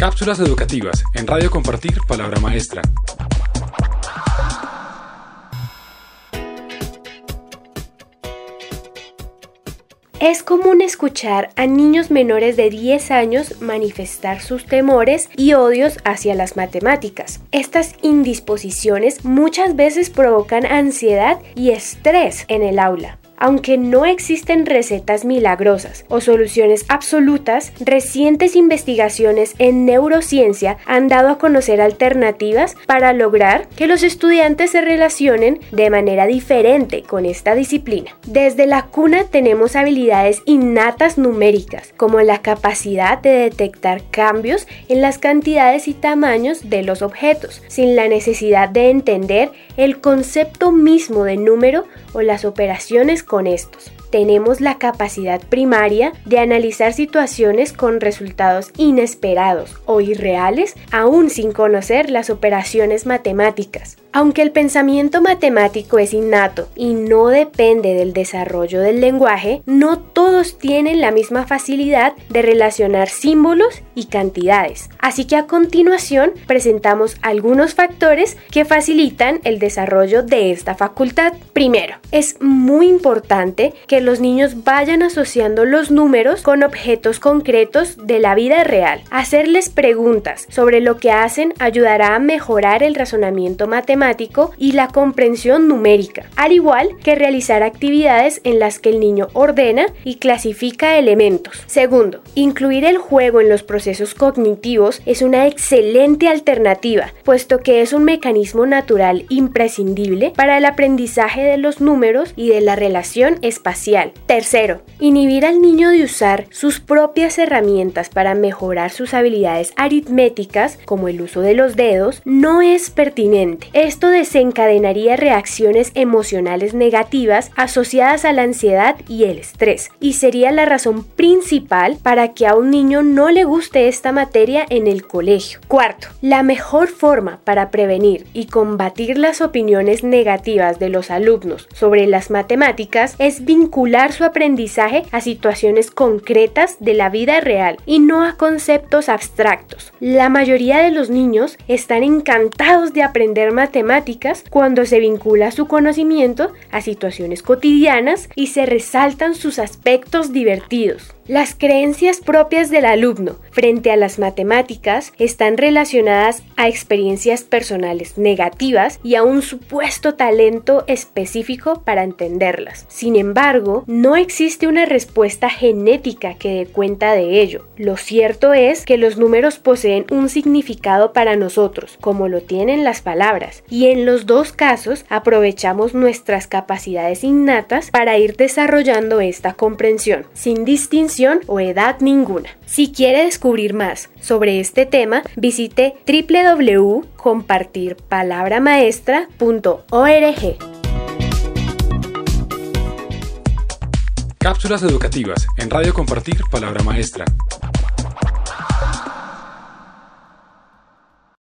Cápsulas educativas en Radio Compartir Palabra Maestra. Es común escuchar a niños menores de 10 años manifestar sus temores y odios hacia las matemáticas. Estas indisposiciones muchas veces provocan ansiedad y estrés en el aula. Aunque no existen recetas milagrosas o soluciones absolutas, recientes investigaciones en neurociencia han dado a conocer alternativas para lograr que los estudiantes se relacionen de manera diferente con esta disciplina. Desde la cuna tenemos habilidades innatas numéricas, como la capacidad de detectar cambios en las cantidades y tamaños de los objetos, sin la necesidad de entender el concepto mismo de número o las operaciones con estos tenemos la capacidad primaria de analizar situaciones con resultados inesperados o irreales aún sin conocer las operaciones matemáticas. Aunque el pensamiento matemático es innato y no depende del desarrollo del lenguaje, no todos tienen la misma facilidad de relacionar símbolos y cantidades. Así que a continuación presentamos algunos factores que facilitan el desarrollo de esta facultad. Primero, es muy importante que los niños vayan asociando los números con objetos concretos de la vida real. Hacerles preguntas sobre lo que hacen ayudará a mejorar el razonamiento matemático y la comprensión numérica, al igual que realizar actividades en las que el niño ordena y clasifica elementos. Segundo, incluir el juego en los procesos cognitivos es una excelente alternativa, puesto que es un mecanismo natural imprescindible para el aprendizaje de los números y de la relación espacial Tercero, inhibir al niño de usar sus propias herramientas para mejorar sus habilidades aritméticas, como el uso de los dedos, no es pertinente. Esto desencadenaría reacciones emocionales negativas asociadas a la ansiedad y el estrés, y sería la razón principal para que a un niño no le guste esta materia en el colegio. Cuarto, la mejor forma para prevenir y combatir las opiniones negativas de los alumnos sobre las matemáticas es vincular su aprendizaje a situaciones concretas de la vida real y no a conceptos abstractos. La mayoría de los niños están encantados de aprender matemáticas cuando se vincula su conocimiento a situaciones cotidianas y se resaltan sus aspectos divertidos. Las creencias propias del alumno frente a las matemáticas están relacionadas a experiencias personales negativas y a un supuesto talento específico para entenderlas. Sin embargo, no existe una respuesta genética que dé cuenta de ello. Lo cierto es que los números poseen un significado para nosotros, como lo tienen las palabras, y en los dos casos aprovechamos nuestras capacidades innatas para ir desarrollando esta comprensión, sin distinción o edad ninguna. Si quiere descubrir más sobre este tema, visite www.compartirpalabramaestra.org. Cápsulas educativas en Radio Compartir Palabra Maestra.